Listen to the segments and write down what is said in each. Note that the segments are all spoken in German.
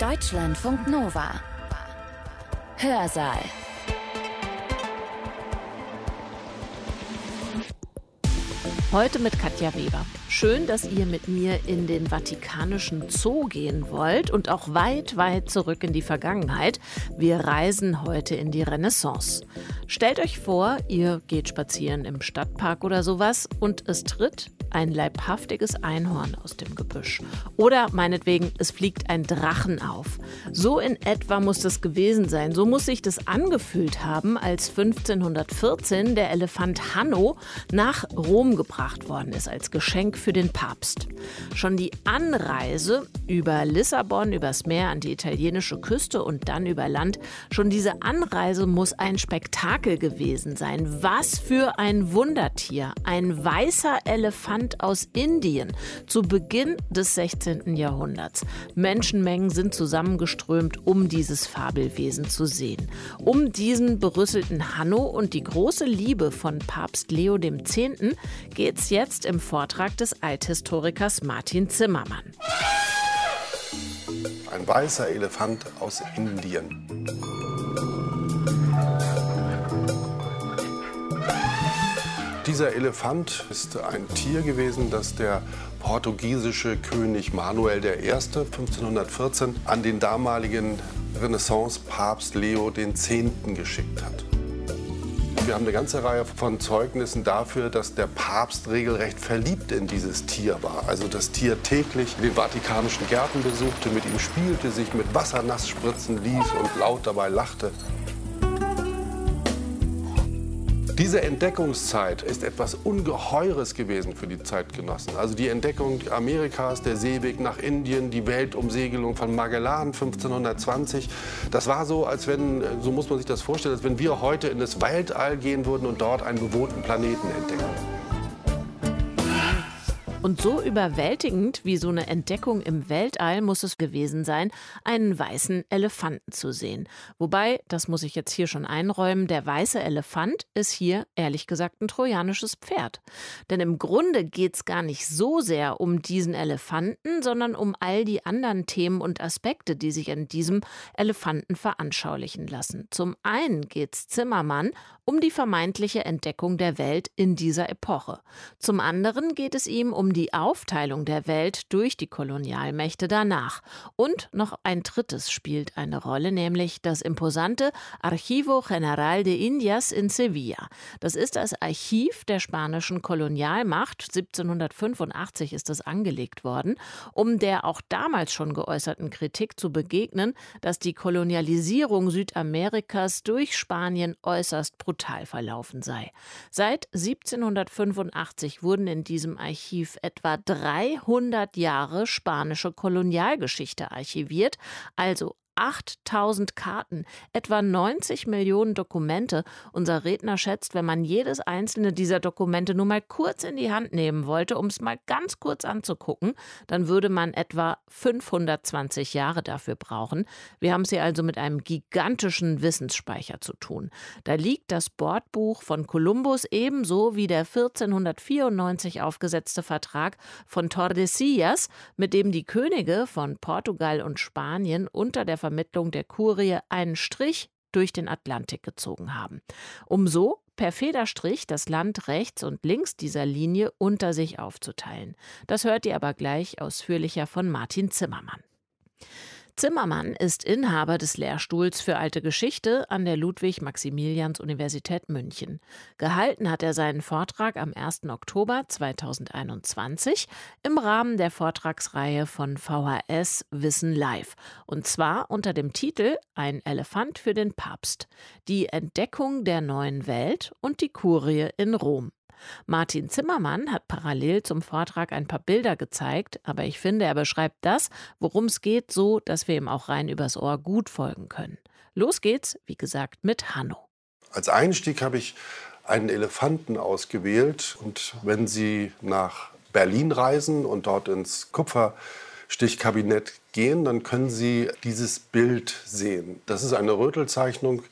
Deutschlandfunk Nova. Hörsaal. Heute mit Katja Weber. Schön, dass ihr mit mir in den Vatikanischen Zoo gehen wollt und auch weit, weit zurück in die Vergangenheit. Wir reisen heute in die Renaissance. Stellt euch vor, ihr geht spazieren im Stadtpark oder sowas und es tritt ein leibhaftiges Einhorn aus dem Gebüsch. Oder meinetwegen, es fliegt ein Drachen auf. So in etwa muss das gewesen sein. So muss sich das angefühlt haben, als 1514 der Elefant Hanno nach Rom gebracht worden ist als Geschenk für den Papst. Schon die Anreise über Lissabon, übers Meer an die italienische Küste und dann über Land, schon diese Anreise muss ein Spektakel gewesen sein. Was für ein Wundertier. Ein weißer Elefant Elefant aus Indien zu Beginn des 16. Jahrhunderts. Menschenmengen sind zusammengeströmt, um dieses Fabelwesen zu sehen. Um diesen berüsselten Hanno und die große Liebe von Papst Leo X. geht es jetzt im Vortrag des Althistorikers Martin Zimmermann. Ein weißer Elefant aus Indien. Dieser Elefant ist ein Tier gewesen, das der portugiesische König Manuel I. 1514 an den damaligen Renaissance-Papst Leo X. geschickt hat. Wir haben eine ganze Reihe von Zeugnissen dafür, dass der Papst regelrecht verliebt in dieses Tier war. Also das Tier täglich den vatikanischen Gärten besuchte, mit ihm spielte, sich mit Wasser nass spritzen ließ und laut dabei lachte. Diese Entdeckungszeit ist etwas Ungeheures gewesen für die Zeitgenossen. Also die Entdeckung Amerikas, der Seeweg nach Indien, die Weltumsegelung von Magellan 1520. Das war so, als wenn, so muss man sich das vorstellen, als wenn wir heute in das Weltall gehen würden und dort einen bewohnten Planeten entdecken. Und so überwältigend wie so eine Entdeckung im Weltall muss es gewesen sein, einen weißen Elefanten zu sehen. Wobei, das muss ich jetzt hier schon einräumen, der weiße Elefant ist hier ehrlich gesagt ein trojanisches Pferd. Denn im Grunde geht es gar nicht so sehr um diesen Elefanten, sondern um all die anderen Themen und Aspekte, die sich in diesem Elefanten veranschaulichen lassen. Zum einen geht es Zimmermann um die vermeintliche Entdeckung der Welt in dieser Epoche. Zum anderen geht es ihm um die Aufteilung der Welt durch die Kolonialmächte danach. Und noch ein drittes spielt eine Rolle, nämlich das imposante Archivo General de Indias in Sevilla. Das ist das Archiv der spanischen Kolonialmacht. 1785 ist es angelegt worden, um der auch damals schon geäußerten Kritik zu begegnen, dass die Kolonialisierung Südamerikas durch Spanien äußerst brutal verlaufen sei. Seit 1785 wurden in diesem Archiv etwa 300 Jahre spanische Kolonialgeschichte archiviert, also 8000 Karten, etwa 90 Millionen Dokumente. Unser Redner schätzt, wenn man jedes einzelne dieser Dokumente nur mal kurz in die Hand nehmen wollte, um es mal ganz kurz anzugucken, dann würde man etwa 520 Jahre dafür brauchen. Wir haben es hier also mit einem gigantischen Wissensspeicher zu tun. Da liegt das Bordbuch von Kolumbus ebenso wie der 1494 aufgesetzte Vertrag von Tordesillas, mit dem die Könige von Portugal und Spanien unter der Vermittlung der Kurie einen Strich durch den Atlantik gezogen haben, um so per Federstrich das Land rechts und links dieser Linie unter sich aufzuteilen. Das hört ihr aber gleich ausführlicher von Martin Zimmermann. Zimmermann ist Inhaber des Lehrstuhls für alte Geschichte an der Ludwig-Maximilians-Universität München. Gehalten hat er seinen Vortrag am 1. Oktober 2021 im Rahmen der Vortragsreihe von VHS Wissen Live. Und zwar unter dem Titel Ein Elefant für den Papst. Die Entdeckung der neuen Welt und die Kurie in Rom. Martin Zimmermann hat parallel zum Vortrag ein paar Bilder gezeigt, aber ich finde, er beschreibt das, worum es geht, so, dass wir ihm auch rein übers Ohr gut folgen können. Los geht's, wie gesagt, mit Hanno. Als Einstieg habe ich einen Elefanten ausgewählt und wenn Sie nach Berlin reisen und dort ins Kupferstichkabinett gehen, dann können Sie dieses Bild sehen. Das ist eine Rötelzeichnung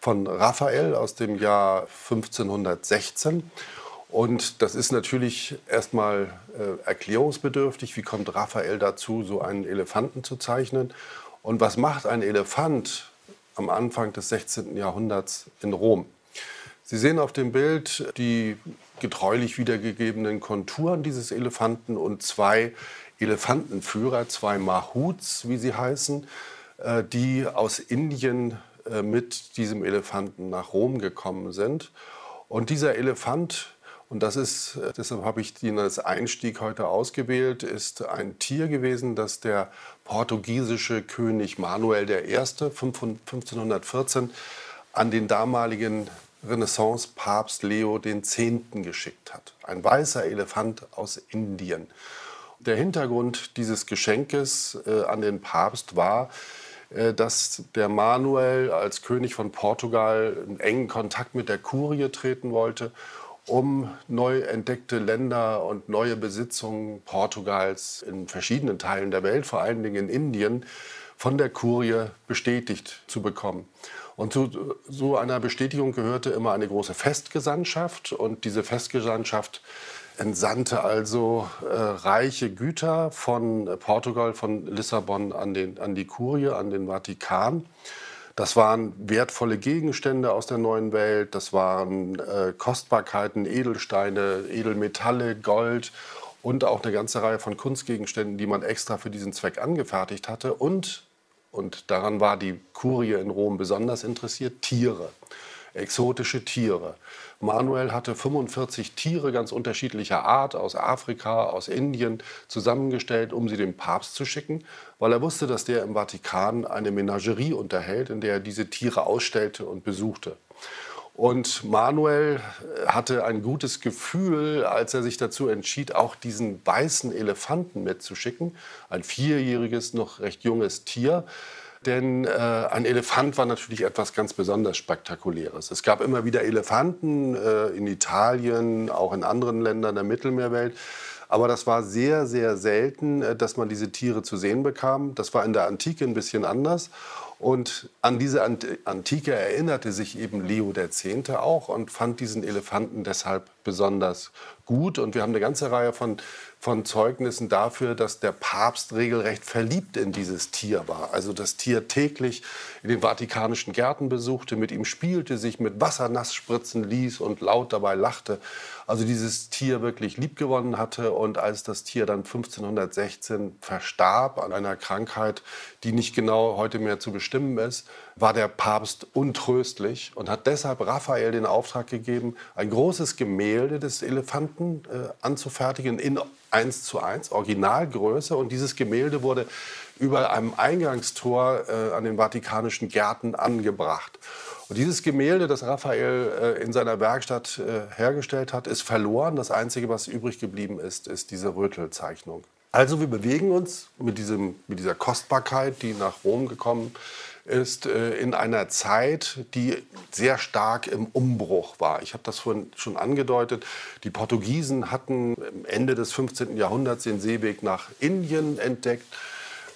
von Raphael aus dem Jahr 1516 und das ist natürlich erstmal äh, erklärungsbedürftig. Wie kommt Raphael dazu, so einen Elefanten zu zeichnen? Und was macht ein Elefant am Anfang des 16. Jahrhunderts in Rom? Sie sehen auf dem Bild die getreulich wiedergegebenen Konturen dieses Elefanten und zwei Elefantenführer, zwei Mahuts, wie sie heißen, äh, die aus Indien äh, mit diesem Elefanten nach Rom gekommen sind. Und dieser Elefant, und das ist, äh, deshalb habe ich ihn als Einstieg heute ausgewählt, ist ein Tier gewesen, das der portugiesische König Manuel I. 1514 an den damaligen Renaissance-Papst Leo X. geschickt hat. Ein weißer Elefant aus Indien. Der Hintergrund dieses Geschenkes äh, an den Papst war, äh, dass der Manuel als König von Portugal in engen Kontakt mit der Kurie treten wollte, um neu entdeckte Länder und neue Besitzungen Portugals in verschiedenen Teilen der Welt, vor allen Dingen in Indien, von der Kurie bestätigt zu bekommen. Und zu so einer Bestätigung gehörte immer eine große Festgesandtschaft. Und diese Festgesandtschaft entsandte also äh, reiche Güter von Portugal, von Lissabon an, den, an die Kurie, an den Vatikan. Das waren wertvolle Gegenstände aus der neuen Welt, das waren äh, Kostbarkeiten, Edelsteine, Edelmetalle, Gold und auch eine ganze Reihe von Kunstgegenständen, die man extra für diesen Zweck angefertigt hatte. Und, und daran war die Kurie in Rom besonders interessiert, Tiere, exotische Tiere. Manuel hatte 45 Tiere ganz unterschiedlicher Art aus Afrika, aus Indien zusammengestellt, um sie dem Papst zu schicken, weil er wusste, dass der im Vatikan eine Menagerie unterhält, in der er diese Tiere ausstellte und besuchte. Und Manuel hatte ein gutes Gefühl, als er sich dazu entschied, auch diesen weißen Elefanten mitzuschicken, ein vierjähriges, noch recht junges Tier, denn äh, ein Elefant war natürlich etwas ganz besonders Spektakuläres. Es gab immer wieder Elefanten äh, in Italien, auch in anderen Ländern der Mittelmeerwelt. Aber das war sehr, sehr selten, äh, dass man diese Tiere zu sehen bekam. Das war in der Antike ein bisschen anders. Und an diese Antike erinnerte sich eben Leo X. auch und fand diesen Elefanten deshalb besonders gut. Und wir haben eine ganze Reihe von von Zeugnissen dafür, dass der Papst regelrecht verliebt in dieses Tier war. Also das Tier täglich in den vatikanischen Gärten besuchte, mit ihm spielte, sich mit Wasser nass spritzen ließ und laut dabei lachte. Also dieses Tier wirklich liebgewonnen hatte. Und als das Tier dann 1516 verstarb an einer Krankheit, die nicht genau heute mehr zu bestimmen ist, war der Papst untröstlich und hat deshalb Raphael den Auftrag gegeben, ein großes Gemälde des Elefanten äh, anzufertigen in 1 zu 1, Originalgröße. Und dieses Gemälde wurde über einem Eingangstor äh, an den vatikanischen Gärten angebracht. Und dieses Gemälde, das Raphael äh, in seiner Werkstatt äh, hergestellt hat, ist verloren. Das Einzige, was übrig geblieben ist, ist diese Rötelzeichnung. Also wir bewegen uns mit, diesem, mit dieser Kostbarkeit, die nach Rom gekommen ist, äh, in einer Zeit, die sehr stark im Umbruch war. Ich habe das vorhin schon angedeutet. Die Portugiesen hatten Ende des 15. Jahrhunderts den Seeweg nach Indien entdeckt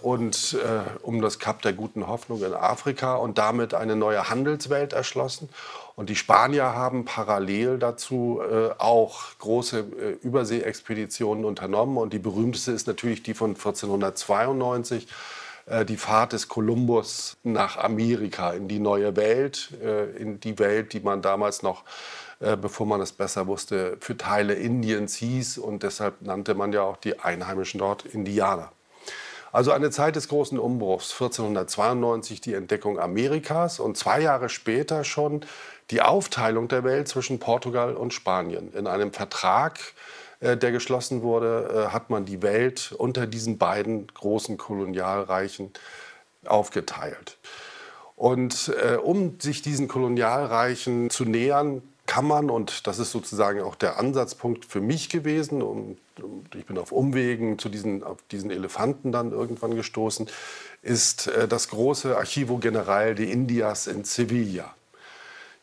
und äh, um das Kap der guten Hoffnung in Afrika und damit eine neue Handelswelt erschlossen. Und die Spanier haben parallel dazu äh, auch große äh, Überseeexpeditionen unternommen. Und die berühmteste ist natürlich die von 1492 äh, die Fahrt des Kolumbus nach Amerika, in die neue Welt, äh, in die Welt, die man damals noch, äh, bevor man es besser wusste, für Teile Indiens hieß. Und deshalb nannte man ja auch die Einheimischen dort Indianer. Also eine Zeit des großen Umbruchs, 1492 die Entdeckung Amerikas und zwei Jahre später schon die Aufteilung der Welt zwischen Portugal und Spanien. In einem Vertrag äh, der geschlossen wurde, äh, hat man die Welt unter diesen beiden großen Kolonialreichen aufgeteilt. Und äh, um sich diesen Kolonialreichen zu nähern, kann man, und das ist sozusagen auch der Ansatzpunkt für mich gewesen, und ich bin auf Umwegen zu diesen, auf diesen Elefanten dann irgendwann gestoßen, ist das große Archivo General de Indias in Sevilla.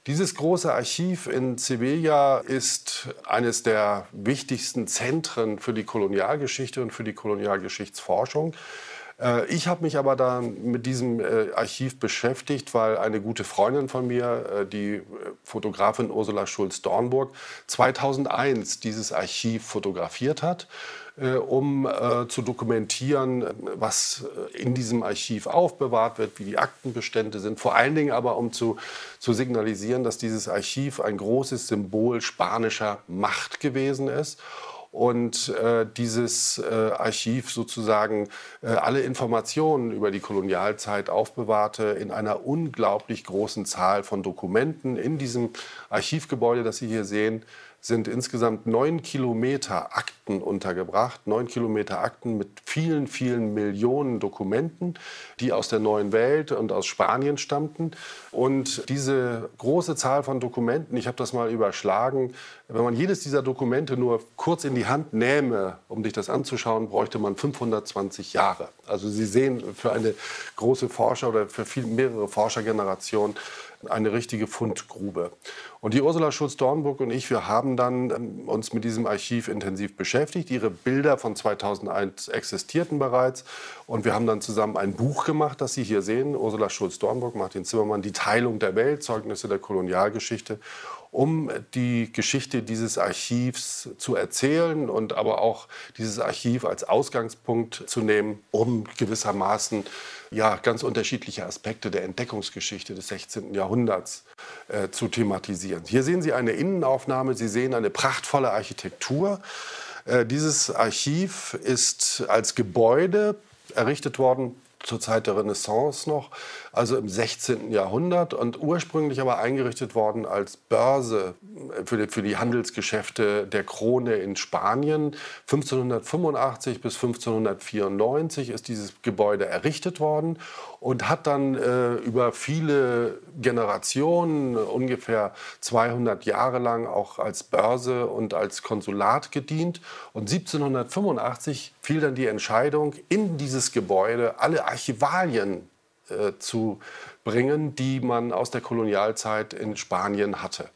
Dieses große Archiv in Sevilla ist eines der wichtigsten Zentren für die Kolonialgeschichte und für die Kolonialgeschichtsforschung. Äh, ich habe mich aber dann mit diesem äh, Archiv beschäftigt, weil eine gute Freundin von mir, äh, die Fotografin Ursula Schulz-Dornburg, 2001 dieses Archiv fotografiert hat um äh, zu dokumentieren, was in diesem Archiv aufbewahrt wird, wie die Aktenbestände sind. Vor allen Dingen aber, um zu, zu signalisieren, dass dieses Archiv ein großes Symbol spanischer Macht gewesen ist und äh, dieses äh, Archiv sozusagen äh, alle Informationen über die Kolonialzeit aufbewahrte in einer unglaublich großen Zahl von Dokumenten. In diesem Archivgebäude, das Sie hier sehen, sind insgesamt neun Kilometer Akten untergebracht, neun Kilometer Akten mit vielen, vielen Millionen Dokumenten, die aus der neuen Welt und aus Spanien stammten. Und diese große Zahl von Dokumenten, ich habe das mal überschlagen, wenn man jedes dieser Dokumente nur kurz in die Hand nähme, um sich das anzuschauen, bräuchte man 520 Jahre. Also Sie sehen, für eine große Forscher oder für viel, mehrere Forschergenerationen eine richtige Fundgrube. Und die Ursula Schulz-Dornburg und ich, wir haben dann ähm, uns mit diesem Archiv intensiv beschäftigt. Ihre Bilder von 2001 existierten bereits. Und wir haben dann zusammen ein Buch gemacht, das Sie hier sehen. Ursula Schulz-Dornburg, Martin Zimmermann, Die Teilung der Welt, Zeugnisse der Kolonialgeschichte um die Geschichte dieses Archivs zu erzählen und aber auch dieses Archiv als Ausgangspunkt zu nehmen, um gewissermaßen ja, ganz unterschiedliche Aspekte der Entdeckungsgeschichte des 16. Jahrhunderts äh, zu thematisieren. Hier sehen Sie eine Innenaufnahme, Sie sehen eine prachtvolle Architektur. Äh, dieses Archiv ist als Gebäude errichtet worden zur Zeit der Renaissance noch, also im 16. Jahrhundert und ursprünglich aber eingerichtet worden als Börse für die, für die Handelsgeschäfte der Krone in Spanien. 1585 bis 1594 ist dieses Gebäude errichtet worden und hat dann äh, über viele Generationen, ungefähr 200 Jahre lang, auch als Börse und als Konsulat gedient. Und 1785 fiel dann die Entscheidung, in dieses Gebäude alle Archivalien äh, zu bringen, die man aus der Kolonialzeit in Spanien hatte.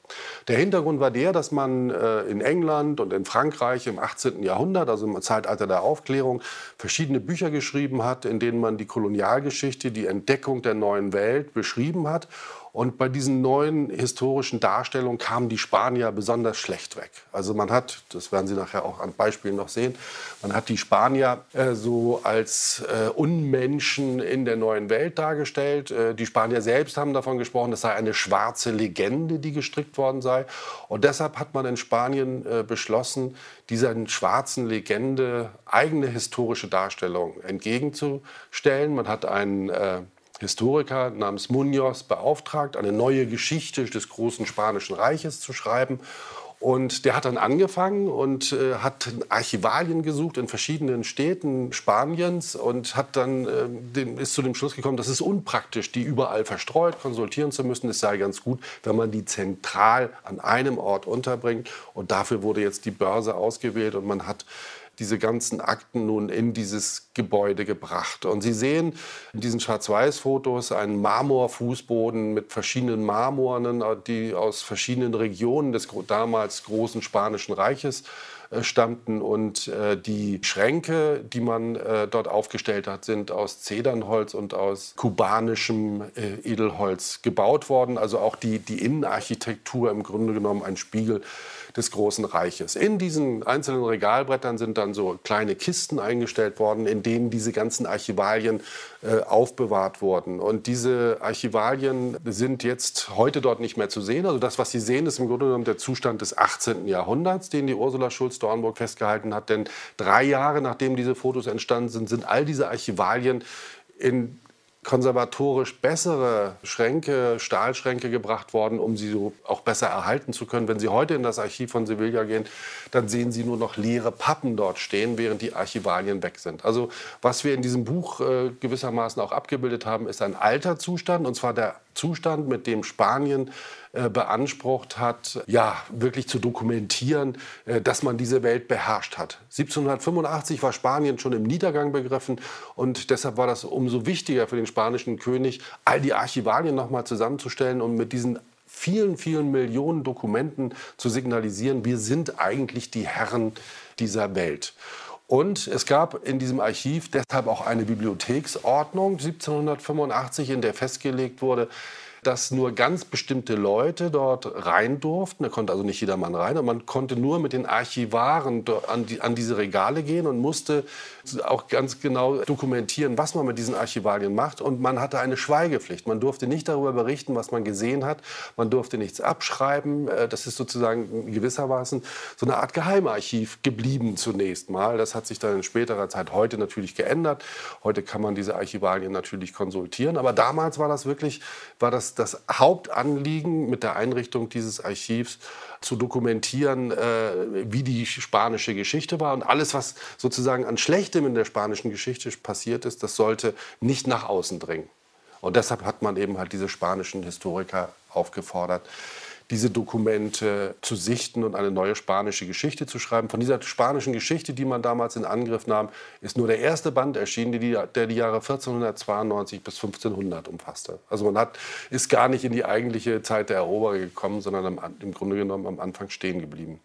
Der Hintergrund war der, dass man äh, in England und in Frankreich im 18. Jahrhundert, also im Zeitalter der Aufklärung, verschiedene Bücher geschrieben hat, in denen man die Kolonialgeschichte, die Entdeckung der neuen Welt beschrieben hat und bei diesen neuen historischen Darstellungen kamen die Spanier besonders schlecht weg. Also man hat, das werden Sie nachher auch an Beispielen noch sehen, man hat die Spanier äh, so als äh, Unmenschen in der neuen Welt dargestellt. Äh, die Spanier selbst haben davon gesprochen, es sei eine schwarze Legende, die gestrickt worden sei. Und deshalb hat man in Spanien äh, beschlossen, dieser schwarzen Legende eigene historische Darstellung entgegenzustellen. Man hat einen äh, Historiker namens Munoz beauftragt, eine neue Geschichte des großen Spanischen Reiches zu schreiben. Und der hat dann angefangen und äh, hat Archivalien gesucht in verschiedenen Städten Spaniens und hat dann äh, den, ist zu dem Schluss gekommen, das ist unpraktisch, die überall verstreut konsultieren zu müssen. Es sei ganz gut, wenn man die zentral an einem Ort unterbringt. Und dafür wurde jetzt die Börse ausgewählt und man hat diese ganzen Akten nun in dieses Gebäude gebracht. Und Sie sehen in diesen Schwarz-Weiß-Fotos einen Marmorfußboden mit verschiedenen Marmoren, die aus verschiedenen Regionen des damals großen Spanischen Reiches äh, stammten und äh, die Schränke, die man äh, dort aufgestellt hat, sind aus Zedernholz und aus kubanischem äh, Edelholz gebaut worden. Also auch die, die Innenarchitektur im Grunde genommen ein Spiegel des Großen Reiches. In diesen einzelnen Regalbrettern sind dann so kleine Kisten eingestellt worden, in denen diese ganzen Archivalien äh, aufbewahrt wurden. Und diese Archivalien sind jetzt heute dort nicht mehr zu sehen. Also das, was Sie sehen, ist im Grunde genommen der Zustand des 18. Jahrhunderts, den die Ursula Schulz-Dornburg festgehalten hat. Denn drei Jahre nachdem diese Fotos entstanden sind, sind all diese Archivalien in konservatorisch bessere Schränke, Stahlschränke gebracht worden, um sie so auch besser erhalten zu können. Wenn Sie heute in das Archiv von Sevilla gehen, dann sehen Sie nur noch leere Pappen dort stehen, während die Archivalien weg sind. Also was wir in diesem Buch äh, gewissermaßen auch abgebildet haben, ist ein alter Zustand, und zwar der Zustand, mit dem Spanien äh, beansprucht hat, ja, wirklich zu dokumentieren, äh, dass man diese Welt beherrscht hat. 1785 war Spanien schon im Niedergang begriffen und deshalb war das umso wichtiger für den spanischen König, all die Archivalien nochmal zusammenzustellen und mit diesen vielen, vielen Millionen Dokumenten zu signalisieren, wir sind eigentlich die Herren dieser Welt. Und es gab in diesem Archiv deshalb auch eine Bibliotheksordnung 1785, in der festgelegt wurde, dass nur ganz bestimmte Leute dort rein durften. Da konnte also nicht jedermann rein. Und man konnte nur mit den Archivaren an, die, an diese Regale gehen und musste auch ganz genau dokumentieren, was man mit diesen Archivalien macht. Und man hatte eine Schweigepflicht. Man durfte nicht darüber berichten, was man gesehen hat. Man durfte nichts abschreiben. Äh, das ist sozusagen gewissermaßen so eine Art Geheimarchiv geblieben zunächst mal. Das hat sich dann in späterer Zeit heute natürlich geändert. Heute kann man diese Archivalien natürlich konsultieren. Aber damals war das wirklich, war das das Hauptanliegen mit der Einrichtung dieses Archivs zu dokumentieren, äh, wie die spanische Geschichte war. Und alles, was sozusagen an Schlechtem in der spanischen Geschichte passiert ist, das sollte nicht nach außen dringen. Und deshalb hat man eben halt diese spanischen Historiker aufgefordert, diese Dokumente zu sichten und eine neue spanische Geschichte zu schreiben. Von dieser spanischen Geschichte, die man damals in Angriff nahm, ist nur der erste Band erschienen, der die Jahre 1492 bis 1500 umfasste. Also man hat, ist gar nicht in die eigentliche Zeit der Eroberer gekommen, sondern im Grunde genommen am Anfang stehen geblieben.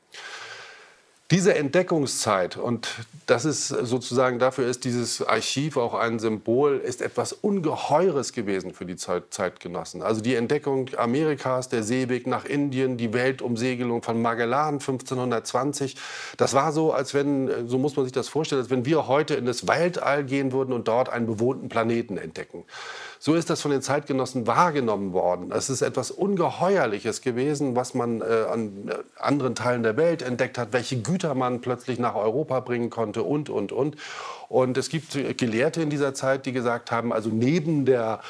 Diese Entdeckungszeit, und das ist sozusagen, dafür ist dieses Archiv auch ein Symbol, ist etwas Ungeheures gewesen für die Zeitgenossen. Also die Entdeckung Amerikas, der Seeweg nach Indien, die Weltumsegelung von Magellan 1520, das war so, als wenn, so muss man sich das vorstellen, als wenn wir heute in das Weltall gehen würden und dort einen bewohnten Planeten entdecken. So ist das von den Zeitgenossen wahrgenommen worden. Es ist etwas Ungeheuerliches gewesen, was man äh, an äh, anderen Teilen der Welt entdeckt hat, welche Güter man plötzlich nach Europa bringen konnte und, und, und. Und es gibt Gelehrte in dieser Zeit, die gesagt haben, also neben der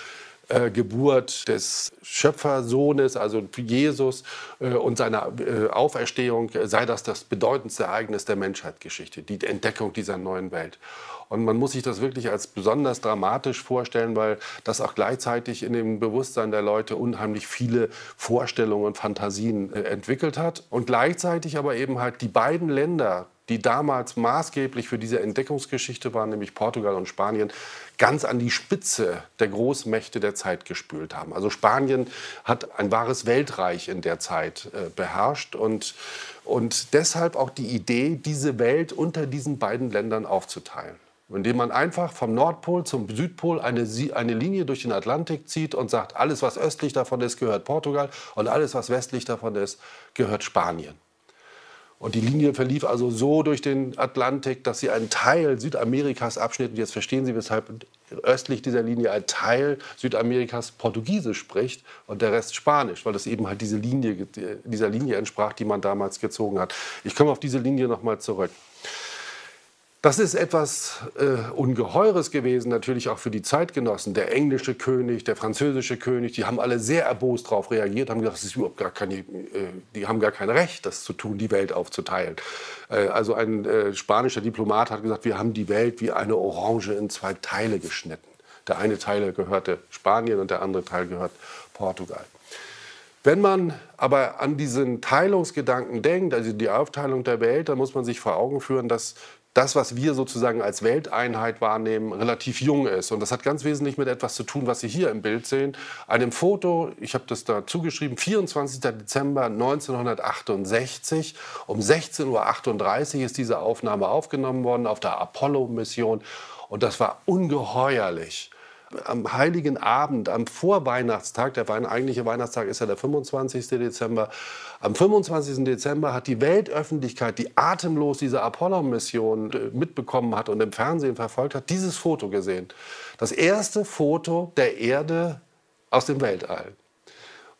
äh, Geburt des Schöpfersohnes, also Jesus äh, und seiner äh, Auferstehung, sei das das bedeutendste Ereignis der Menschheitsgeschichte, die Entdeckung dieser neuen Welt. Und man muss sich das wirklich als besonders dramatisch vorstellen, weil das auch gleichzeitig in dem Bewusstsein der Leute unheimlich viele Vorstellungen und Fantasien äh, entwickelt hat. Und gleichzeitig aber eben halt die beiden Länder, die damals maßgeblich für diese Entdeckungsgeschichte waren, nämlich Portugal und Spanien, ganz an die Spitze der Großmächte der Zeit gespült haben. Also Spanien hat ein wahres Weltreich in der Zeit äh, beherrscht und, und deshalb auch die Idee, diese Welt unter diesen beiden Ländern aufzuteilen indem man einfach vom Nordpol zum Südpol eine, eine Linie durch den Atlantik zieht und sagt, alles, was östlich davon ist, gehört Portugal und alles, was westlich davon ist, gehört Spanien. Und die Linie verlief also so durch den Atlantik, dass sie einen Teil Südamerikas abschnitt. Und jetzt verstehen Sie, weshalb östlich dieser Linie ein Teil Südamerikas Portugiesisch spricht und der Rest Spanisch, weil das eben halt diese Linie, dieser Linie entsprach, die man damals gezogen hat. Ich komme auf diese Linie noch mal zurück. Das ist etwas äh, Ungeheures gewesen, natürlich auch für die Zeitgenossen. Der englische König, der französische König, die haben alle sehr erbost darauf reagiert, haben gesagt, das ist überhaupt gar keine, äh, die haben gar kein Recht, das zu tun, die Welt aufzuteilen. Äh, also ein äh, spanischer Diplomat hat gesagt, wir haben die Welt wie eine Orange in zwei Teile geschnitten. Der eine Teil gehörte Spanien und der andere Teil gehört Portugal. Wenn man aber an diesen Teilungsgedanken denkt, also die Aufteilung der Welt, dann muss man sich vor Augen führen, dass das, was wir sozusagen als Welteinheit wahrnehmen, relativ jung ist. Und das hat ganz wesentlich mit etwas zu tun, was Sie hier im Bild sehen. Einem Foto, ich habe das da zugeschrieben, 24. Dezember 1968. Um 16.38 Uhr ist diese Aufnahme aufgenommen worden auf der Apollo-Mission. Und das war ungeheuerlich am Heiligen Abend, am Vorweihnachtstag, der eigentliche Weihnachtstag ist ja der 25. Dezember, am 25. Dezember hat die Weltöffentlichkeit, die atemlos diese Apollo-Mission äh, mitbekommen hat und im Fernsehen verfolgt hat, dieses Foto gesehen. Das erste Foto der Erde aus dem Weltall.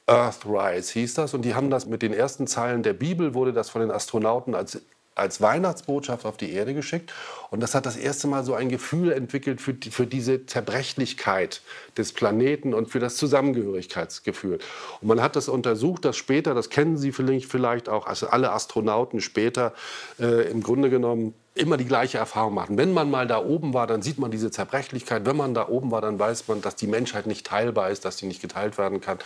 Earthrise hieß das und die haben das mit den ersten Zeilen der Bibel wurde das von den Astronauten als als Weihnachtsbotschaft auf die Erde geschickt. Und das hat das erste Mal so ein Gefühl entwickelt für, die, für diese Zerbrechlichkeit des Planeten und für das Zusammengehörigkeitsgefühl. Und man hat das untersucht, dass später, das kennen Sie vielleicht auch, also alle Astronauten später äh, im Grunde genommen immer die gleiche Erfahrung machen. Wenn man mal da oben war, dann sieht man diese Zerbrechlichkeit. Wenn man da oben war, dann weiß man, dass die Menschheit nicht teilbar ist, dass sie nicht geteilt werden kann.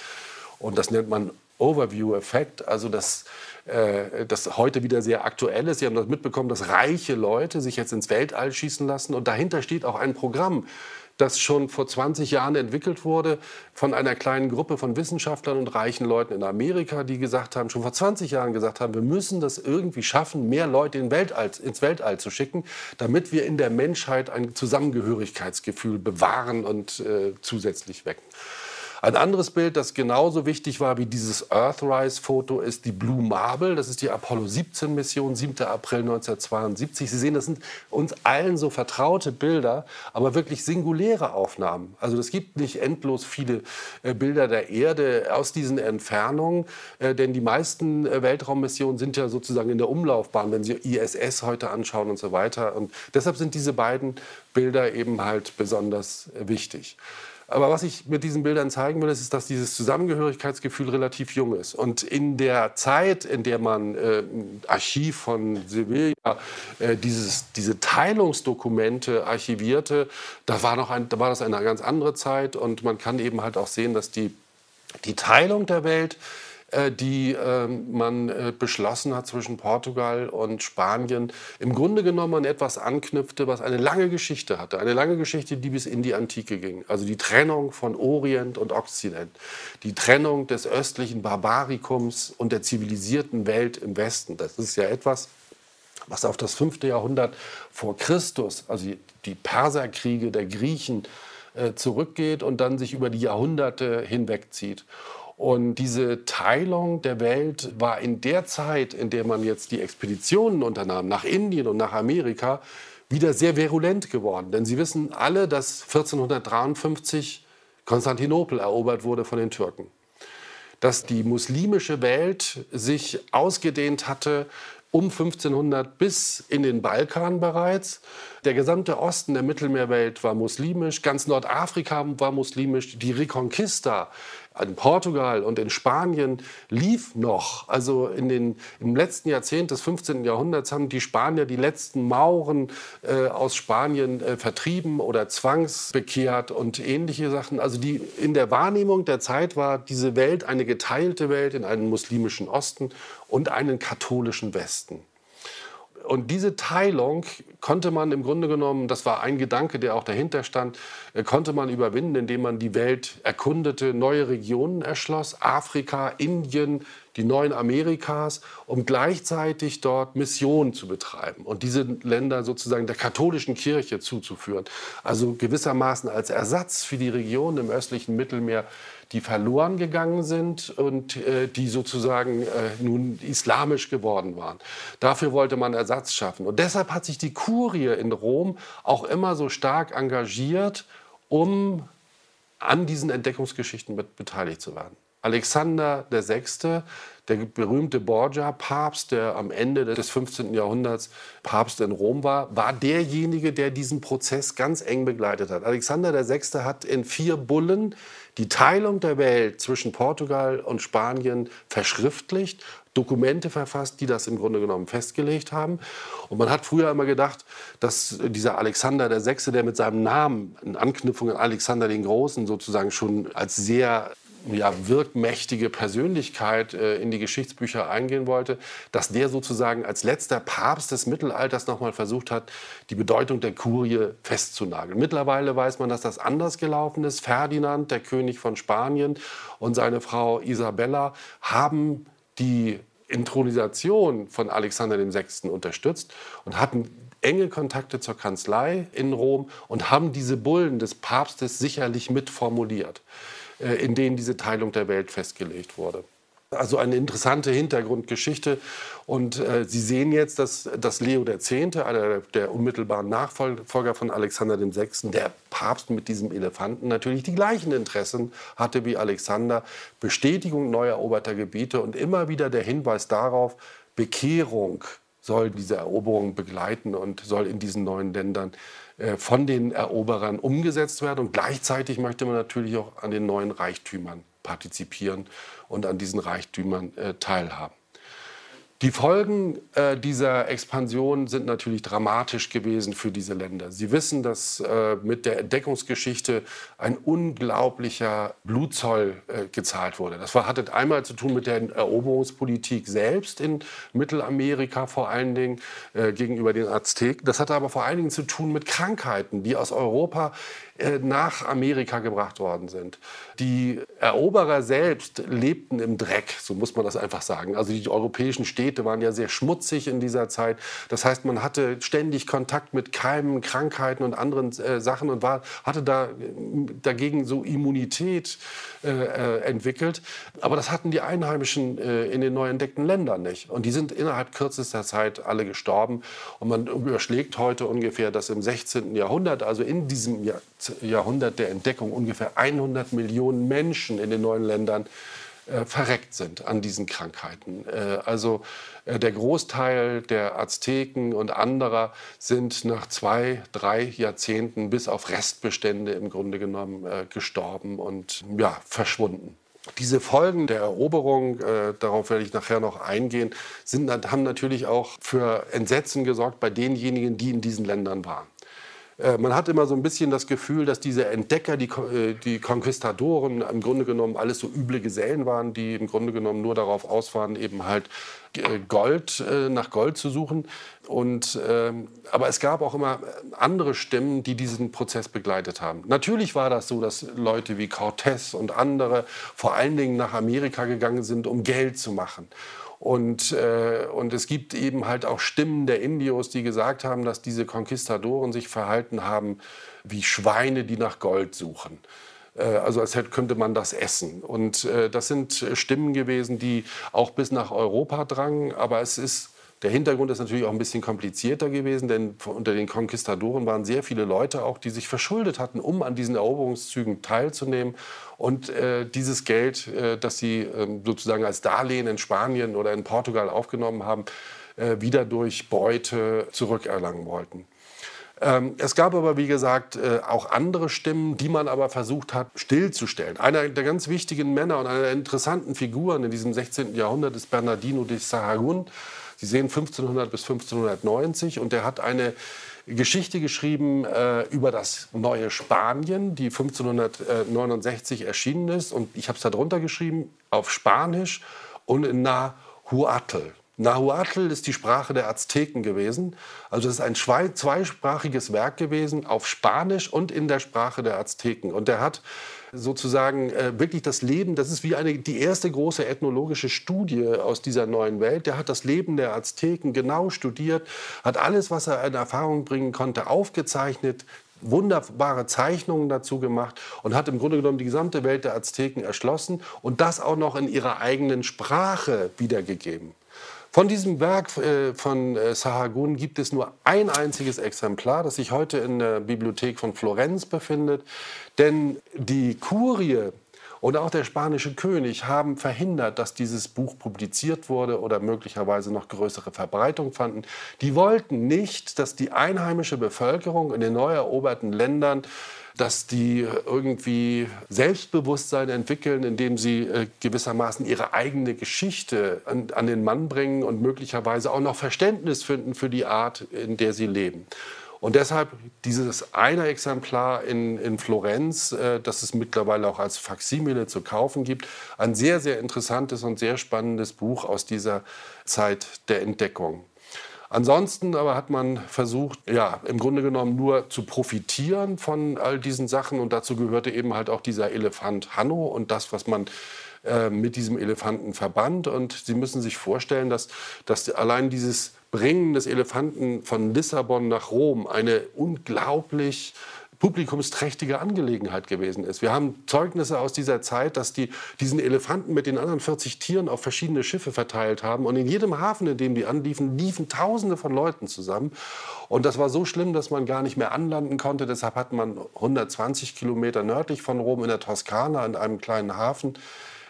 Und das nennt man Overview-Effekt, also dass äh, das heute wieder sehr aktuell ist. Sie haben das mitbekommen, dass reiche Leute sich jetzt ins Weltall schießen lassen. Und dahinter steht auch ein Programm. das schon vor 20 Jahren entwickelt wurde von einer kleinen Gruppe von Wissenschaftlern und reichen Leuten in Amerika, die gesagt haben, schon vor 20 Jahren gesagt haben, wir müssen das irgendwie schaffen, mehr Leute in Weltall, ins Weltall zu schicken, damit wir in der Menschheit ein Zusammengehörigkeitsgefühl bewahren und äh, zusätzlich wecken. Ein anderes Bild, das genauso wichtig war wie dieses Earthrise-Foto, ist die Blue Marble. Das ist die Apollo 17-Mission, 7. April 1972. Sie sehen, das sind uns allen so vertraute Bilder, aber wirklich singuläre Aufnahmen. Also es gibt nicht endlos viele äh, Bilder der Erde aus diesen Entfernungen, äh, denn die meisten äh, Weltraummissionen sind ja sozusagen in der Umlaufbahn, wenn Sie ISS heute anschauen und so weiter. Und deshalb sind diese beiden Bilder eben halt besonders wichtig. Aber was ich mit diesen Bildern zeigen will, ist, dass dieses Zusammengehörigkeitsgefühl relativ jung ist. Und in der Zeit, in der man äh, im Archiv von Sevilla äh, dieses, diese Teilungsdokumente archivierte, da war, noch ein, da war das eine ganz andere Zeit. Und man kann eben halt auch sehen, dass die, die Teilung der Welt die ähm, man äh, beschlossen hat zwischen Portugal und Spanien, im Grunde genommen an etwas anknüpfte, was eine lange Geschichte hatte. Eine lange Geschichte, die bis in die Antike ging. Also die Trennung von Orient und Okzident. Die Trennung des östlichen Barbarikums und der zivilisierten Welt im Westen. Das ist ja etwas, was auf das fünfte Jahrhundert vor Christus, also die Perserkriege der Griechen, äh, zurückgeht und dann sich über die Jahrhunderte hinwegzieht. Und diese Teilung der Welt war in der Zeit, in der man jetzt die Expeditionen unternahm, nach Indien und nach Amerika, wieder sehr virulent geworden. Denn Sie wissen alle, dass 1453 Konstantinopel erobert wurde von den Türken. Dass die muslimische Welt sich ausgedehnt hatte um 1500 bis in den Balkan bereits. Der gesamte Osten der Mittelmeerwelt war muslimisch, ganz Nordafrika war muslimisch. Die Reconquista in Portugal und in Spanien lief noch. Also in den, im letzten Jahrzehnt des 15. Jahrhunderts haben die Spanier die letzten Mauren äh, aus Spanien äh, vertrieben oder zwangsbekehrt und ähnliche Sachen. Also die, in der Wahrnehmung der Zeit war diese Welt eine geteilte Welt in einen muslimischen Osten und einen katholischen Westen. Und diese Teilung konnte man im Grunde genommen, das war ein Gedanke, der auch dahinter stand, äh, konnte man überwinden, indem man die Welt erkundete, neue Regionen erschloss, Afrika, Indien, die neuen Amerikas, um gleichzeitig dort Missionen zu betreiben und diese Länder sozusagen der katholischen Kirche zuzuführen. Also gewissermaßen als Ersatz für die Regionen im östlichen Mittelmeer die verloren gegangen sind und äh, die sozusagen äh, nun islamisch geworden waren. Dafür wollte man Ersatz schaffen. Und deshalb hat sich die Kurie in Rom auch immer so stark engagiert, um an diesen Entdeckungsgeschichten mit beteiligt zu werden. Alexander VI., der berühmte Borgia-Papst, der am Ende des 15. Jahrhunderts Papst in Rom war, war derjenige, der diesen Prozess ganz eng begleitet hat. Alexander VI. hat in vier Bullen die Teilung der Welt zwischen Portugal und Spanien verschriftlicht, Dokumente verfasst, die das im Grunde genommen festgelegt haben. Und man hat früher immer gedacht, dass dieser Alexander VI., der mit seinem Namen in Anknüpfung an Alexander den Großen sozusagen schon als sehr ja, wirkmächtige Persönlichkeit äh, in die Geschichtsbücher eingehen wollte, dass der sozusagen als letzter Papst des Mittelalters nochmal versucht hat, die Bedeutung der Kurie festzunageln. Mittlerweile weiß man, dass das anders gelaufen ist. Ferdinand, der König von Spanien, und seine Frau Isabella haben die Intronisation von Alexander VI. unterstützt und hatten enge Kontakte zur Kanzlei in Rom und haben diese Bullen des Papstes sicherlich mitformuliert. Äh, in denen diese Teilung der Welt festgelegt wurde. Also eine interessante Hintergrundgeschichte. Und äh, Sie sehen jetzt, dass, dass Leo X., einer der unmittelbaren Nachfolger von Alexander VI., der Papst mit diesem Elefanten, natürlich die gleichen Interessen hatte wie Alexander. Bestätigung neu eroberter Gebiete und immer wieder der Hinweis darauf, Bekehrung soll diese Eroberung begleiten und soll in diesen neuen Ländern von den Eroberern umgesetzt werden. Und gleichzeitig möchte man natürlich auch an den neuen Reichtümern partizipieren und an diesen Reichtümern äh, teilhaben. Die Folgen äh, dieser Expansion sind natürlich dramatisch gewesen für diese Länder. Sie wissen, dass äh, mit der Entdeckungsgeschichte ein unglaublicher Blutzoll äh, gezahlt wurde. Das war, hatte einmal zu tun mit der Eroberungspolitik selbst in Mittelamerika vor allen Dingen äh, gegenüber den Azteken. Das hatte aber vor allen Dingen zu tun mit Krankheiten, die aus Europa nach Amerika gebracht worden sind. Die Eroberer selbst lebten im Dreck, so muss man das einfach sagen. Also die europäischen Städte waren ja sehr schmutzig in dieser Zeit. Das heißt, man hatte ständig Kontakt mit Keimen, Krankheiten und anderen äh, Sachen und war, hatte da äh, dagegen so Immunität äh, äh, entwickelt. Aber das hatten die Einheimischen äh, in den neu entdeckten Ländern nicht. Und die sind innerhalb kürzester Zeit alle gestorben. Und man überschlägt heute ungefähr, dass im 16. Jahrhundert, also in diesem Jahr, Jahrhundert der Entdeckung ungefähr 100 Millionen Menschen in den neuen Ländern äh, verreckt sind an diesen Krankheiten. Äh, also äh, der Großteil der Azteken und anderer sind nach zwei, drei Jahrzehnten bis auf Restbestände im Grunde genommen äh, gestorben und ja, verschwunden. Diese Folgen der Eroberung, äh, darauf werde ich nachher noch eingehen, sind, haben natürlich auch für Entsetzen gesorgt bei denjenigen, die in diesen Ländern waren. Äh, man hat immer so ein bisschen das Gefühl, dass diese Entdecker, die, äh, die Konquistadoren im Grunde genommen alles so üble Gesellen waren, die im Grunde genommen nur darauf aus waren, eben halt äh, Gold, nach Gold zu suchen. Und, ähm, aber es gab auch immer andere Stimmen, die diesen Prozess begleitet haben. Natürlich war das so, dass Leute wie Cortés und andere vor allen Dingen nach Amerika gegangen sind, um Geld zu machen. Und, äh, und es gibt eben halt auch Stimmen der Indios, die gesagt haben, dass diese Konquistadoren sich verhalten haben wie Schweine, die nach Gold suchen. Äh, also als könnte man das essen. Und äh, das sind Stimmen gewesen, die auch bis nach Europa drangen. Aber es ist der Hintergrund ist natürlich auch ein bisschen komplizierter gewesen, denn unter den Konquistadoren waren sehr viele Leute auch, die sich verschuldet hatten, um an diesen Eroberungszügen teilzunehmen und äh, dieses Geld, äh, das sie äh, sozusagen als Darlehen in Spanien oder in Portugal aufgenommen haben, äh, wieder durch Beute zurückerlangen wollten. Ähm, es gab aber, wie gesagt, äh, auch andere Stimmen, die man aber versucht hat, stillzustellen. Einer der ganz wichtigen Männer und einer der interessanten Figuren in diesem 16. Jahrhundert ist Bernardino de Sahagún. Sie sehen 1500 bis 1590 und er hat eine Geschichte geschrieben äh, über das neue Spanien, die 1569 erschienen ist. Und ich habe es darunter geschrieben auf Spanisch und in Nahuatl. Nahuatl ist die Sprache der Azteken gewesen. Also es ist ein zweisprachiges Werk gewesen auf Spanisch und in der Sprache der Azteken. Und er hat sozusagen äh, wirklich das Leben, das ist wie eine, die erste große ethnologische Studie aus dieser neuen Welt. Der hat das Leben der Azteken genau studiert, hat alles, was er in Erfahrung bringen konnte, aufgezeichnet, wunderbare Zeichnungen dazu gemacht und hat im Grunde genommen die gesamte Welt der Azteken erschlossen und das auch noch in ihrer eigenen Sprache wiedergegeben. Von diesem Werk äh, von äh, Sahagun gibt es nur ein einziges Exemplar, das sich heute in der Bibliothek von Florenz befindet. Denn die Kurie und auch der spanische König haben verhindert, dass dieses Buch publiziert wurde oder möglicherweise noch größere Verbreitung fanden. Die wollten nicht, dass die einheimische Bevölkerung in den neu eroberten Ländern dass die irgendwie Selbstbewusstsein entwickeln, indem sie äh, gewissermaßen ihre eigene Geschichte an, an, den Mann bringen und möglicherweise auch noch Verständnis finden für die Art, in der sie leben. Und deshalb dieses eine Exemplar in, in Florenz, äh, das es mittlerweile auch als Faksimile zu kaufen gibt, ein sehr, sehr interessantes und sehr spannendes Buch aus dieser Zeit der Entdeckung. Ansonsten aber hat man versucht, ja, im Grunde genommen nur zu profitieren von all diesen Sachen. Und dazu gehörte eben halt auch dieser Elefant Hanno und das, was man äh, mit diesem Elefanten verband. Und Sie müssen sich vorstellen, dass, dass allein dieses Bringen des Elefanten von Lissabon nach Rom eine unglaublich publikumsträchtige Angelegenheit gewesen ist. Wir haben Zeugnisse aus dieser Zeit, dass die diesen Elefanten mit den anderen 40 Tieren auf verschiedene Schiffe verteilt haben. Und in jedem Hafen, in dem die anliefen, liefen Tausende von Leuten zusammen. Und das war so schlimm, dass man gar nicht mehr anlanden konnte. Deshalb hat man 120 Kilometer nördlich von Rom in der Toskana in einem kleinen Hafen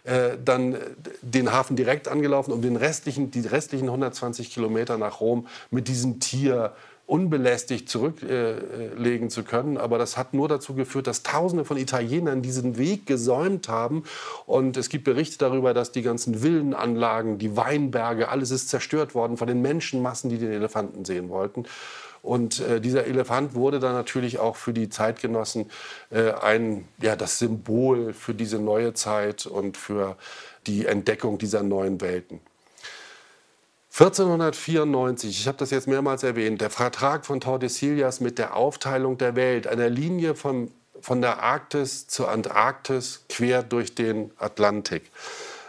äh, dann den Hafen direkt angelaufen, um den restlichen, die restlichen 120 Kilometer nach Rom mit diesem Tier unbelästigt zurücklegen zu können. Aber das hat nur dazu geführt, dass Tausende von Italienern diesen Weg gesäumt haben. Und es gibt Berichte darüber, dass die ganzen Villenanlagen, die Weinberge, alles ist zerstört worden von den Menschenmassen, die den Elefanten sehen wollten. Und äh, dieser Elefant wurde dann natürlich auch für die Zeitgenossen äh, ein, ja, das Symbol für diese neue Zeit und für die Entdeckung dieser neuen Welten. 1494, ich habe das jetzt mehrmals erwähnt, der Vertrag von Tordesillas mit der Aufteilung der Welt, einer Linie vom von der Arktis zur Antarktis quer durch den Atlantik.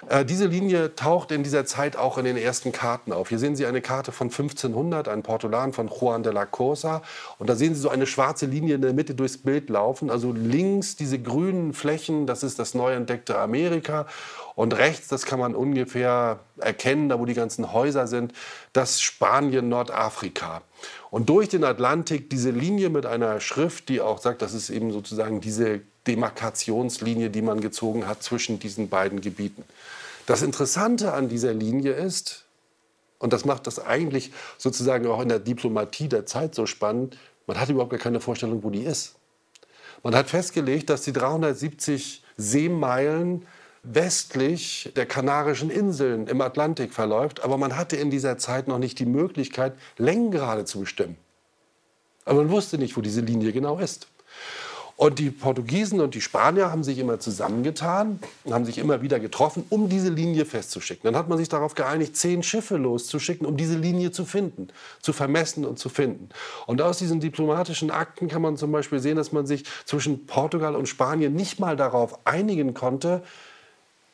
Äh, diese Linie taucht in dieser Zeit auch in den ersten Karten auf. Hier sehen Sie eine Karte von 1500, ein Portolan von Juan de la Cosa. Und da sehen Sie so eine schwarze Linie in der Mitte durchs Bild laufen. Also links diese grünen Flächen, das ist das neu entdeckte Amerika. Und rechts, das kann man ungefähr erkennen, da wo die ganzen Häuser sind, das Spanien, Nordafrika. Und durch den Atlantik diese Linie mit einer Schrift, die auch sagt, das ist eben sozusagen diese Demarkationslinie, die man gezogen hat zwischen diesen beiden Gebieten. Das Interessante an dieser Linie ist, und das macht das eigentlich sozusagen auch in der Diplomatie der Zeit so spannend, man hat überhaupt gar keine Vorstellung, wo die ist. Man hat festgelegt, dass die 370 Seemeilen westlich der Kanarischen Inseln im Atlantik verläuft, aber man hatte in dieser Zeit noch nicht die Möglichkeit, Längengrade zu bestimmen. Aber man wusste nicht, wo diese Linie genau ist. Und die Portugiesen und die Spanier haben sich immer zusammengetan und haben sich immer wieder getroffen, um diese Linie festzuschicken. Dann hat man sich darauf geeinigt, zehn Schiffe loszuschicken, um diese Linie zu finden, zu vermessen und zu finden. Und aus diesen diplomatischen Akten kann man zum Beispiel sehen, dass man sich zwischen Portugal und Spanien nicht mal darauf einigen konnte,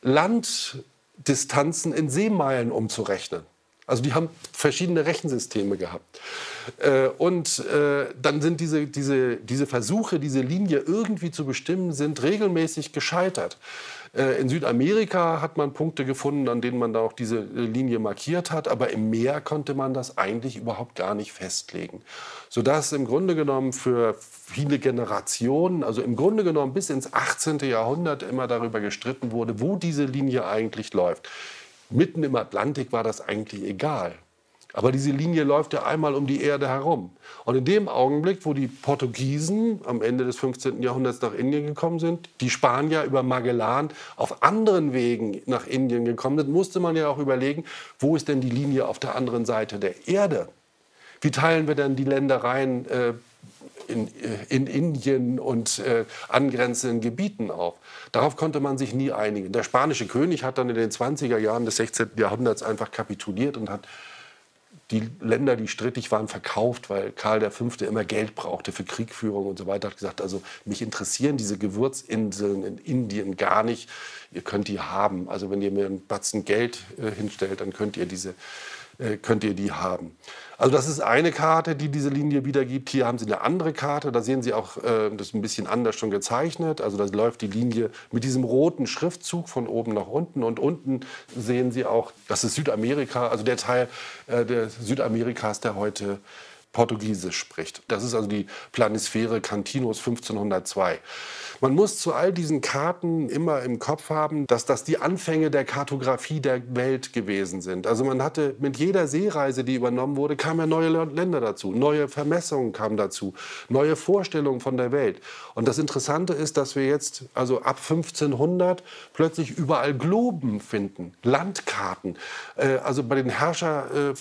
Landdistanzen in Seemeilen umzurechnen. Also die haben verschiedene Rechensysteme gehabt. Äh, und äh, dann sind diese, diese, diese Versuche, diese Linie irgendwie zu bestimmen, sind regelmäßig gescheitert. Äh, in Südamerika hat man Punkte gefunden, an denen man da auch diese Linie markiert hat, aber im Meer konnte man das eigentlich überhaupt gar nicht festlegen. Sodass im Grunde genommen für viele Generationen, also im Grunde genommen bis ins 18. Jahrhundert immer darüber gestritten wurde, wo diese Linie eigentlich läuft. Mitten im Atlantik war das eigentlich egal. Aber diese Linie läuft ja einmal um die Erde herum. Und in dem Augenblick, wo die Portugiesen am Ende des 15. Jahrhunderts nach Indien gekommen sind, die Spanier über Magellan auf anderen Wegen nach Indien gekommen sind, musste man ja auch überlegen, wo ist denn die Linie auf der anderen Seite der Erde? Wie teilen wir denn die Ländereien äh, in, äh, in, Indien und äh, angrenzenden Gebieten auf? Darauf konnte man sich nie einigen. Der spanische König hat dann in den 20er Jahren des 16. Jahrhunderts einfach kapituliert und hat die Länder, die strittig waren, verkauft, weil Karl V. immer Geld brauchte für Kriegführung und so weiter. Hat gesagt, also mich interessieren diese Gewürzinseln in Indien gar nicht. Ihr könnt die haben. Also wenn ihr mir einen Batzen Geld äh, hinstellt, dann könnt ihr diese äh, könnt ihr die haben. Also das ist eine Karte, die diese Linie wiedergibt. Hier haben Sie eine andere Karte, da sehen Sie auch, äh, das ist ein bisschen anders schon gezeichnet. Also da läuft die Linie mit diesem roten Schriftzug von oben nach unten. Und unten sehen Sie auch, das ist Südamerika, also der Teil äh, Südamerikas, der heute Portugiesisch spricht. Das ist also die Planisphäre Cantinos 1502. Man muss zu all diesen Karten immer im Kopf haben, dass das die Anfänge der Kartografie der Welt gewesen sind. Also man hatte mit jeder Seereise, die übernommen wurde, kamen ja neue Länder dazu, neue Vermessungen kamen dazu, neue Vorstellungen von der Welt. Und das Interessante ist, dass wir jetzt also ab 1500 plötzlich überall Globen finden, Landkarten. Äh, also bei den, Herrscher, äh, äh,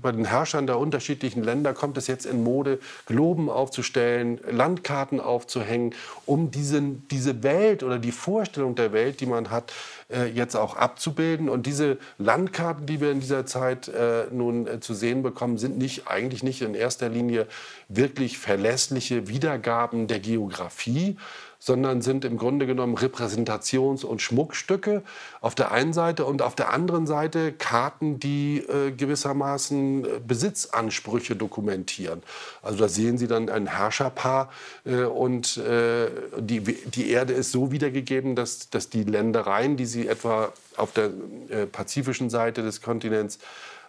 bei den Herrschern der unterschiedlichen Länder kommt es jetzt in Mode, Globen aufzustellen, Landkarten aufzuhängen, um die diese, diese Welt oder die Vorstellung der Welt, die man hat, äh, jetzt auch abzubilden. Und diese Landkarten, die wir in dieser Zeit äh, nun äh, zu sehen bekommen, sind nicht, eigentlich nicht in erster Linie wirklich verlässliche Wiedergaben der Geografie, sondern sind im Grunde genommen Repräsentations- und Schmuckstücke auf der einen Seite und auf der anderen Seite Karten, die äh, gewissermaßen äh, Besitzansprüche dokumentieren. Also da sehen Sie dann ein Herrscherpaar äh, und äh, die, die Erde ist so wiedergegeben, dass, dass die Ländereien, die Sie etwa auf der äh, pazifischen Seite des Kontinents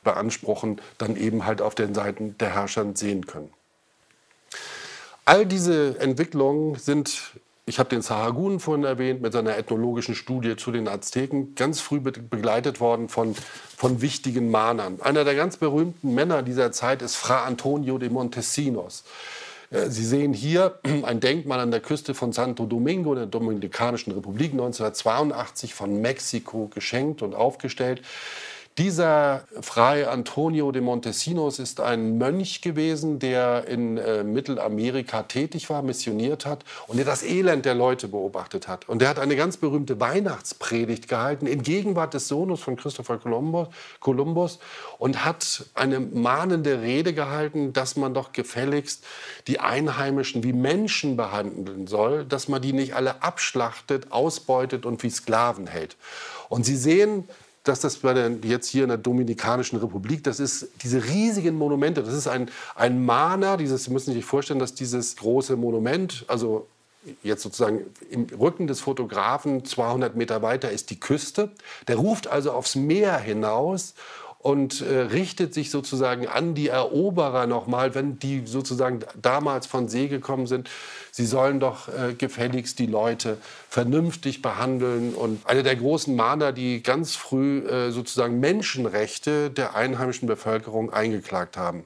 beanspruchen, dann eben halt auf den Seiten der Herrscher sehen können. All diese Entwicklungen sind ich habe den Sahagún vorhin erwähnt mit seiner ethnologischen Studie zu den Azteken, ganz früh begleitet worden von, von wichtigen Mahnern. Einer der ganz berühmten Männer dieser Zeit ist Fra Antonio de Montesinos. Äh, Sie sehen hier ein Denkmal an der Küste von Santo Domingo in der Dominikanischen Republik 1982 von Mexiko geschenkt und aufgestellt. Dieser Fray Antonio de Montesinos ist ein Mönch gewesen, der in äh, Mittelamerika tätig war, missioniert hat und der das Elend der Leute beobachtet hat. Und der hat eine ganz berühmte Weihnachtspredigt gehalten in Gegenwart des Sohnes von Christopher Columbus, Columbus und hat eine mahnende Rede gehalten, dass man doch gefälligst die Einheimischen wie Menschen behandeln soll, dass man die nicht alle abschlachtet, ausbeutet und wie Sklaven hält. Und Sie sehen, dass das bei der, jetzt hier in der Dominikanischen Republik, das ist diese riesigen Monumente, das ist ein, ein Mana, dieses, Sie müssen sich vorstellen, dass dieses große Monument, also jetzt sozusagen im Rücken des Fotografen 200 Meter weiter ist die Küste, der ruft also aufs Meer hinaus und äh, richtet sich sozusagen an die Eroberer nochmal, wenn die sozusagen damals von See gekommen sind. Sie sollen doch äh, gefälligst die Leute vernünftig behandeln. Und eine der großen Mahner, die ganz früh äh, sozusagen Menschenrechte der einheimischen Bevölkerung eingeklagt haben.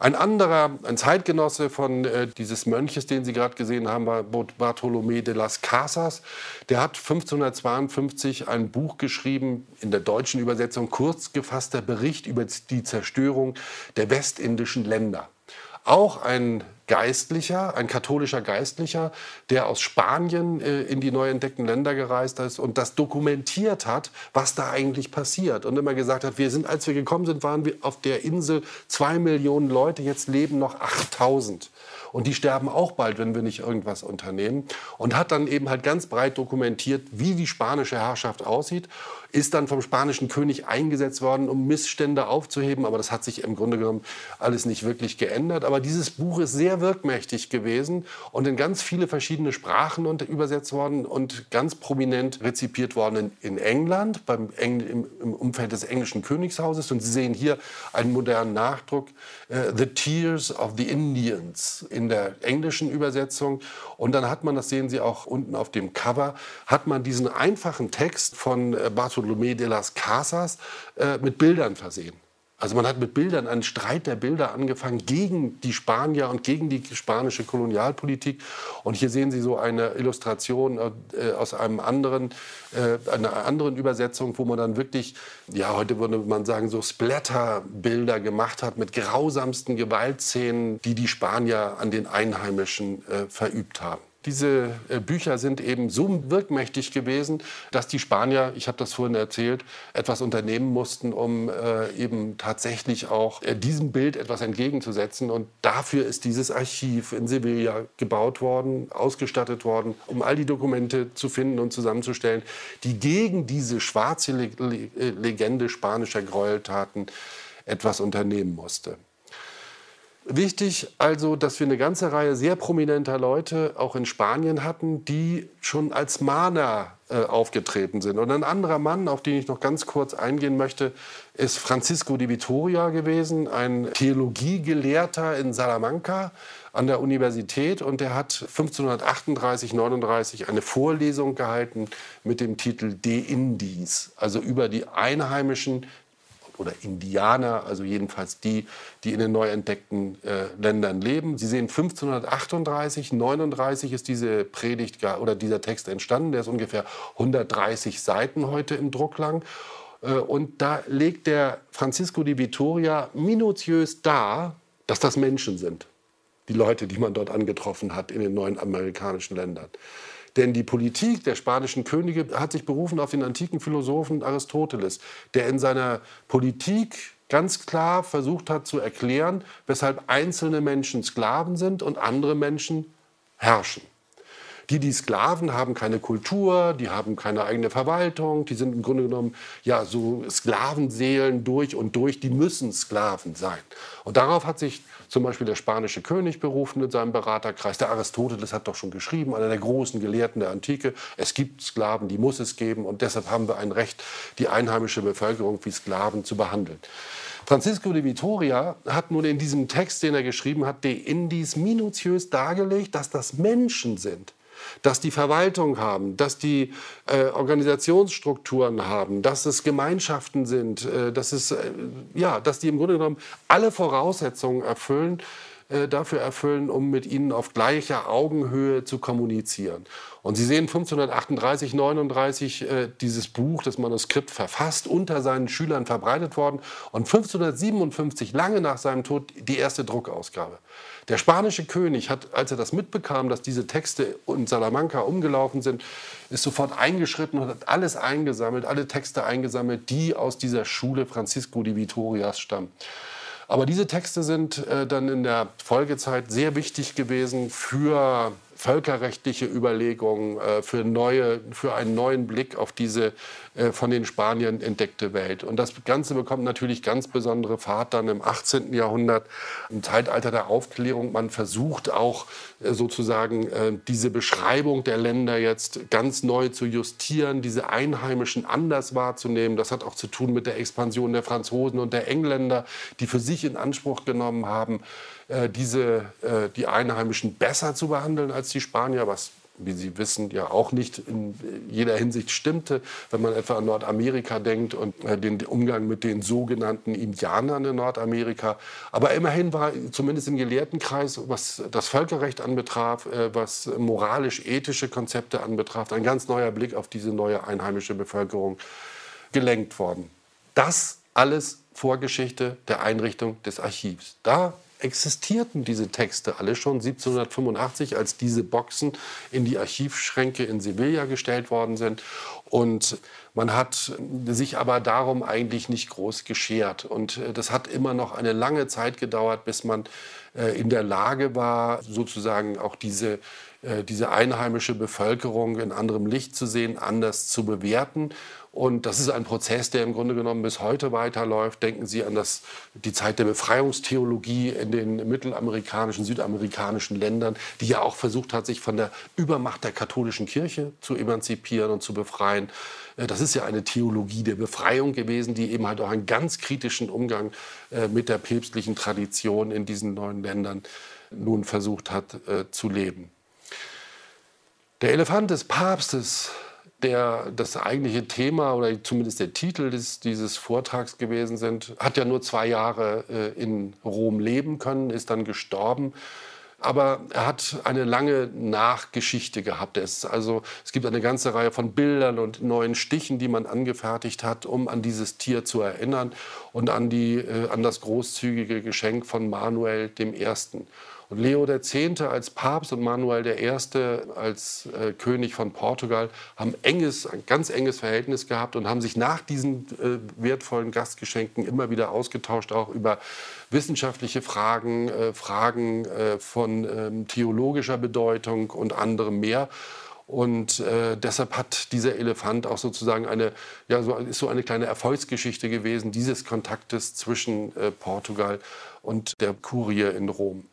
Ein anderer, ein Zeitgenosse von äh, dieses Mönches, den Sie gerade gesehen haben, war Bartolomé de las Casas. Der hat 1552 ein Buch geschrieben, in der deutschen Übersetzung kurz gefasster Bericht über die Zerstörung der westindischen Länder. Auch ein Geistlicher, ein katholischer Geistlicher, der aus Spanien äh, in die neu entdeckten Länder gereist ist und das dokumentiert hat, was da eigentlich passiert. Und immer gesagt hat, wir sind, als wir gekommen sind, waren wir auf der Insel zwei Millionen Leute, jetzt leben noch 8000. Und die sterben auch bald, wenn wir nicht irgendwas unternehmen. Und hat dann eben halt ganz breit dokumentiert, wie die spanische Herrschaft aussieht. Ist dann vom spanischen König eingesetzt worden, um Missstände aufzuheben. Aber das hat sich im Grunde genommen alles nicht wirklich geändert. Aber dieses Buch ist sehr wirkmächtig gewesen und in ganz viele verschiedene Sprachen übersetzt worden und ganz prominent rezipiert worden in, in England, beim Engl im, im, Umfeld des englischen Königshauses. Und Sie sehen hier einen modernen Nachdruck, uh, The Tears of the Indians in der englischen Übersetzung. Und dann hat man, das sehen Sie auch unten auf dem Cover, hat man diesen einfachen Text von äh, Bartolomé de las Casas äh, mit Bildern versehen. Also man hat mit Bildern, einen Streit der Bilder angefangen gegen die Spanier und gegen die spanische Kolonialpolitik. Und hier sehen Sie so eine Illustration äh, aus einem anderen, äh, einer anderen Übersetzung, wo man dann wirklich, ja, heute würde man sagen, so Splatter-Bilder gemacht hat mit grausamsten Gewaltszenen, die die Spanier an den Einheimischen äh, verübt haben. Diese äh, Bücher sind eben so wirkmächtig gewesen, dass die Spanier, ich habe das vorhin erzählt, etwas unternehmen mussten, um äh, eben tatsächlich auch äh, diesem Bild etwas entgegenzusetzen. Und dafür ist dieses Archiv in Sevilla gebaut worden, ausgestattet worden, um all die Dokumente zu finden und zusammenzustellen, die gegen diese schwarze Legende spanischer Gräueltaten etwas unternehmen musste. Wichtig also, dass wir eine ganze Reihe sehr prominenter Leute auch in Spanien hatten, die schon als Mahner äh, aufgetreten sind. Und ein anderer Mann, auf den ich noch ganz kurz eingehen möchte, ist Francisco de Vitoria gewesen, ein Theologiegelehrter in Salamanca an der Universität. Und der hat 1538, 39 eine Vorlesung gehalten mit dem Titel De Indies, also über die einheimischen oder Indianer, also jedenfalls die, die in den neu entdeckten äh, Ländern leben. Sie sehen 1538, 39 ist diese Predigt oder dieser Text entstanden. Der ist ungefähr 130 Seiten heute im Druck lang. Äh, und da legt der Francisco di Vittoria minutiös dar, dass das Menschen sind. Die Leute, die man dort angetroffen hat in den neuen amerikanischen Ländern. Denn die Politik der spanischen Könige hat sich berufen auf den antiken Philosophen Aristoteles, der in seiner Politik ganz klar versucht hat zu erklären, weshalb einzelne Menschen Sklaven sind und andere Menschen herrschen. Die, die Sklaven haben keine Kultur, die haben keine eigene Verwaltung, die sind im Grunde genommen ja so Sklavenseelen durch und durch, die müssen Sklaven sein. Und darauf hat sich zum Beispiel der spanische König berufen in seinem Beraterkreis. Der Aristoteles hat doch schon geschrieben, einer der großen Gelehrten der Antike, es gibt Sklaven, die muss es geben und deshalb haben wir ein Recht, die einheimische Bevölkerung wie Sklaven zu behandeln. Francisco de Vitoria hat nun in diesem Text, den er geschrieben hat, de Indies minutiös dargelegt, dass das Menschen sind dass die Verwaltung haben, dass die äh, Organisationsstrukturen haben, dass es Gemeinschaften sind, äh, dass, es, äh, ja, dass die im Grunde genommen alle Voraussetzungen erfüllen, äh, dafür erfüllen, um mit ihnen auf gleicher Augenhöhe zu kommunizieren. Und Sie sehen 1538, 39 äh, dieses Buch, das Manuskript verfasst, unter seinen Schülern verbreitet worden und 1557, lange nach seinem Tod, die erste Druckausgabe. Der spanische König hat, als er das mitbekam, dass diese Texte in Salamanca umgelaufen sind, ist sofort eingeschritten und hat alles eingesammelt, alle Texte eingesammelt, die aus dieser Schule Francisco de Vitorias stammen. Aber diese Texte sind äh, dann in der Folgezeit sehr wichtig gewesen für völkerrechtliche Überlegungen, äh, für, neue, für einen neuen Blick auf diese äh, von den Spaniern entdeckte Welt. Und das Ganze bekommt natürlich ganz besondere Fahrt dann im 18. Jahrhundert, im Zeitalter der Aufklärung. Man versucht auch äh, sozusagen diese Beschreibung der Länder jetzt ganz neu zu justieren, diese Einheimischen anders wahrzunehmen. Das hat auch zu tun mit der Expansion der Franzosen und der Engländer, die für sich in Anspruch genommen haben, äh, diese, äh, die Einheimischen besser zu behandeln als die Spanier, was wie Sie wissen, ja auch nicht in jeder Hinsicht stimmte, wenn man etwa an Nordamerika denkt und äh, den Umgang mit den sogenannten Indianern in Nordamerika. Aber immerhin war zumindest im Gelehrtenkreis, was das Völkerrecht anbetraf, was moralisch-ethische Konzepte anbetraf, ein ganz neuer Blick auf diese neue einheimische Bevölkerung gelenkt worden. Das alles Vorgeschichte der Einrichtung des Archivs. Da existierten diese Texte alle schon 1785, als diese Boxen in die Archivschränke in Sevilla gestellt worden sind. Und man hat sich aber darum eigentlich nicht groß geschert. Und äh, das hat immer noch eine lange Zeit gedauert, bis man äh, in der Lage war, sozusagen auch diese diese einheimische Bevölkerung in anderem Licht zu sehen, anders zu bewerten. Und das ist ein Prozess, der im Grunde genommen bis heute weiterläuft. Denken Sie an das, die Zeit der Befreiungstheologie in den mittelamerikanischen, südamerikanischen Ländern, die ja auch versucht hat, sich von der Übermacht der katholischen Kirche zu emanzipieren und zu befreien. Äh, das ist ja eine Theologie der Befreiung gewesen, die eben halt auch einen ganz kritischen Umgang äh, mit der päpstlichen Tradition in diesen neuen Ländern nun versucht hat zu leben. Der Elefant des Papstes, der das eigentliche Thema oder zumindest der Titel des, dieses Vortrags gewesen sind, hat ja nur zwei Jahre äh, in Rom leben können, ist dann gestorben. Aber er hat eine lange Nachgeschichte gehabt. Es, also, es gibt eine ganze Reihe von Bildern und neuen Stichen, die man angefertigt hat, um an dieses Tier zu erinnern und an, die, äh, an das großzügige Geschenk von Manuel I. Und Leo X. als Papst und Manuel I. als äh, König von Portugal haben enges, ein ganz enges Verhältnis gehabt und haben sich nach diesen äh, wertvollen Gastgeschenken immer wieder ausgetauscht, auch über wissenschaftliche Fragen, äh, Fragen äh, von ähm, theologischer Bedeutung und anderem mehr. Und äh, deshalb hat dieser Elefant auch sozusagen eine, ja, so, ist so eine kleine Erfolgsgeschichte gewesen, dieses Kontaktes zwischen äh, Portugal und der Kurie in Rom.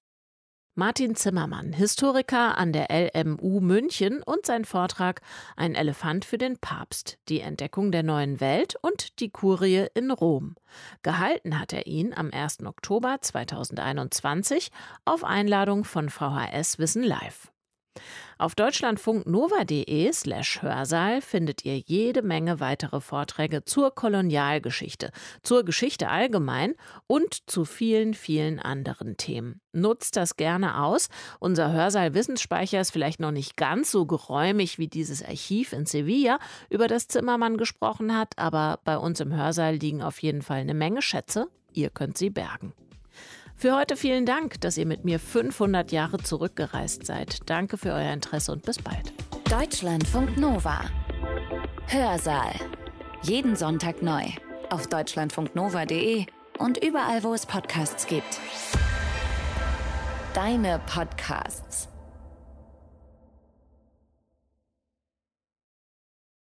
Martin Zimmermann, Historiker an der LMU München und sein Vortrag Ein Elefant für den Papst, die Entdeckung der neuen Welt und die Kurie in Rom. Gehalten hat er ihn am 1. Oktober 2021 auf Einladung von VHS Wissen Live. Auf deutschlandfunknova.de slash Hörsaal findet ihr jede Menge weitere Vorträge zur Kolonialgeschichte, zur Geschichte allgemein und zu vielen, vielen anderen Themen. Nutzt das gerne aus. Unser Hörsaal-Wissensspeicher ist vielleicht noch nicht ganz so geräumig wie dieses Archiv in Sevilla, über das Zimmermann gesprochen hat, aber bei uns im Hörsaal liegen auf jeden Fall eine Menge Schätze. Ihr könnt sie bergen. Für heute vielen Dank, dass ihr mit mir 500 Jahre zurückgereist seid. Danke für euer Interesse und bis bald. Deutschlandfunk Nova. Hörsaal. Jeden Sonntag neu. Auf deutschlandfunknova.de und überall, wo es Podcasts gibt. Deine Podcasts.